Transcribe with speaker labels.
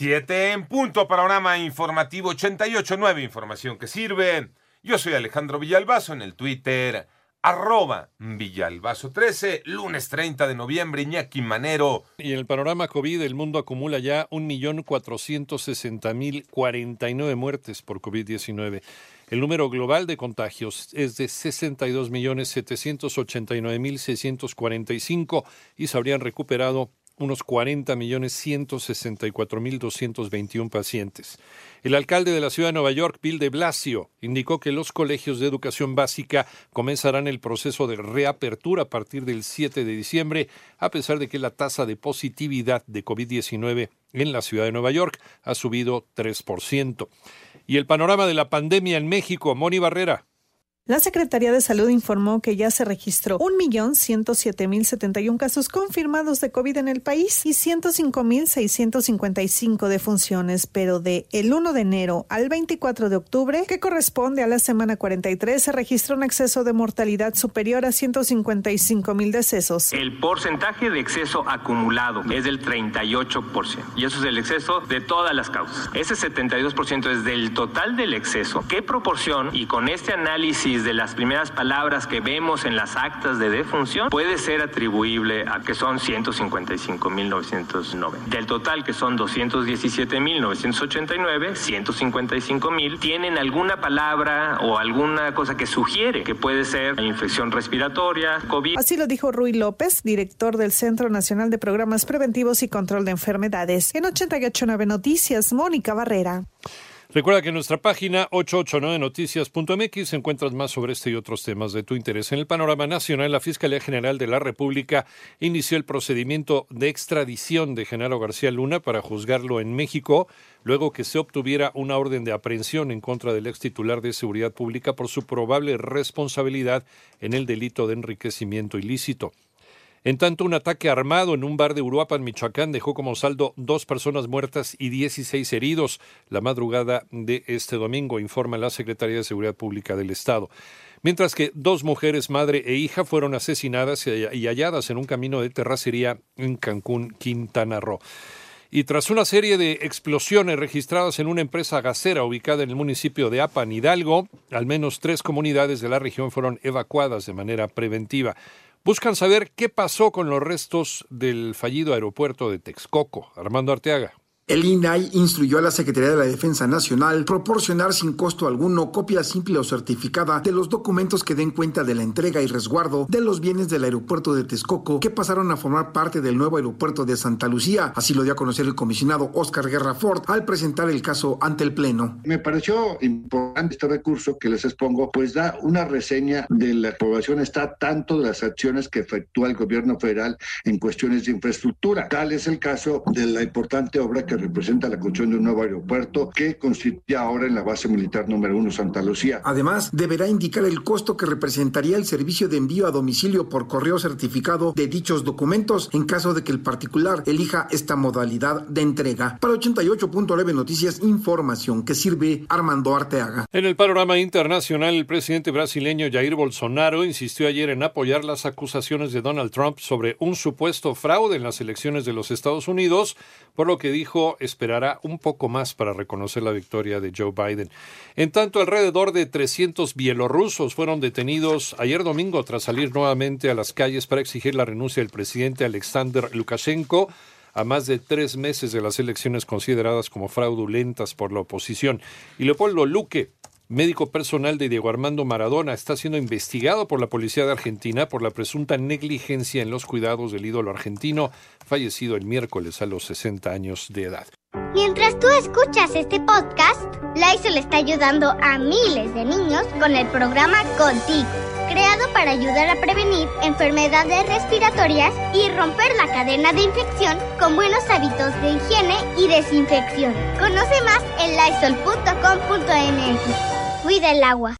Speaker 1: Siete en punto, panorama informativo 88.9, información que sirve. Yo soy Alejandro Villalbazo en el Twitter, arroba Villalbazo13, lunes 30 de noviembre, Iñaki Manero.
Speaker 2: Y en el panorama COVID, el mundo acumula ya 1.460.049 muertes por COVID-19. El número global de contagios es de 62.789.645 y se habrían recuperado unos 40 millones 164 mil 221 pacientes. El alcalde de la ciudad de Nueva York, Bill de Blasio, indicó que los colegios de educación básica comenzarán el proceso de reapertura a partir del 7 de diciembre, a pesar de que la tasa de positividad de COVID-19 en la ciudad de Nueva York ha subido 3%. Y el panorama de la pandemia en México, Moni Barrera.
Speaker 3: La Secretaría de Salud informó que ya se registró 1.107.071 casos confirmados de COVID en el país y 105.655 defunciones, pero de el 1 de enero al 24 de octubre, que corresponde a la semana 43, se registró un exceso de mortalidad superior a 155.000 decesos.
Speaker 4: El porcentaje de exceso acumulado es del 38% y eso es el exceso de todas las causas. Ese 72% es del total del exceso. ¿Qué proporción? Y con este análisis de las primeras palabras que vemos en las actas de defunción puede ser atribuible a que son 155.990. Del total que son 217.989, 155.000 tienen alguna palabra o alguna cosa que sugiere que puede ser infección respiratoria, COVID.
Speaker 3: Así lo dijo Rui López, director del Centro Nacional de Programas Preventivos y Control de Enfermedades. En 889 Noticias, Mónica Barrera.
Speaker 2: Recuerda que en nuestra página 889noticias.mx encuentras más sobre este y otros temas de tu interés. En el panorama nacional, la Fiscalía General de la República inició el procedimiento de extradición de Genaro García Luna para juzgarlo en México, luego que se obtuviera una orden de aprehensión en contra del ex titular de Seguridad Pública por su probable responsabilidad en el delito de enriquecimiento ilícito. En tanto, un ataque armado en un bar de Uruapan, Michoacán, dejó como saldo dos personas muertas y 16 heridos la madrugada de este domingo, informa la Secretaría de Seguridad Pública del Estado. Mientras que dos mujeres, madre e hija, fueron asesinadas y halladas en un camino de terracería en Cancún, Quintana Roo. Y tras una serie de explosiones registradas en una empresa gasera ubicada en el municipio de Apan, Hidalgo, al menos tres comunidades de la región fueron evacuadas de manera preventiva buscan saber qué pasó con los restos del fallido aeropuerto de Texcoco. Armando Arteaga.
Speaker 5: El INAI instruyó a la Secretaría de la Defensa Nacional proporcionar sin costo alguno copia simple o certificada de los documentos que den cuenta de la entrega y resguardo de los bienes del aeropuerto de Texcoco que pasaron a formar parte del nuevo aeropuerto de Santa Lucía. Así lo dio a conocer el comisionado Oscar Guerra Ford al presentar el caso ante el Pleno.
Speaker 6: Me pareció importante este recurso que les expongo, pues da una reseña de la aprobación está tanto de las acciones que efectúa el gobierno federal en cuestiones de infraestructura. Tal es el caso de la importante obra que representa la construcción de un nuevo aeropuerto que constituye ahora en la base militar número uno Santa Lucía.
Speaker 5: Además, deberá indicar el costo que representaría el servicio de envío a domicilio por correo certificado de dichos documentos en caso de que el particular elija esta modalidad de entrega. Para 88.9 Noticias, información que sirve Armando Arteaga.
Speaker 2: En el panorama internacional, el presidente brasileño Jair Bolsonaro insistió ayer en apoyar las acusaciones de Donald Trump sobre un supuesto fraude en las elecciones de los Estados Unidos, por lo que dijo esperará un poco más para reconocer la victoria de Joe Biden. En tanto, alrededor de 300 bielorrusos fueron detenidos ayer domingo tras salir nuevamente a las calles para exigir la renuncia del presidente Alexander Lukashenko a más de tres meses de las elecciones consideradas como fraudulentas por la oposición. Y Leopoldo Luque, médico personal de Diego Armando Maradona, está siendo investigado por la policía de Argentina por la presunta negligencia en los cuidados del ídolo argentino, fallecido el miércoles a los 60 años de edad.
Speaker 7: Mientras tú escuchas este podcast, Lysol está ayudando a miles de niños con el programa Contigo, creado para ayudar a prevenir enfermedades respiratorias y romper la cadena de infección con buenos hábitos de higiene y desinfección. Conoce más en lysol.com.mx. Cuida el agua.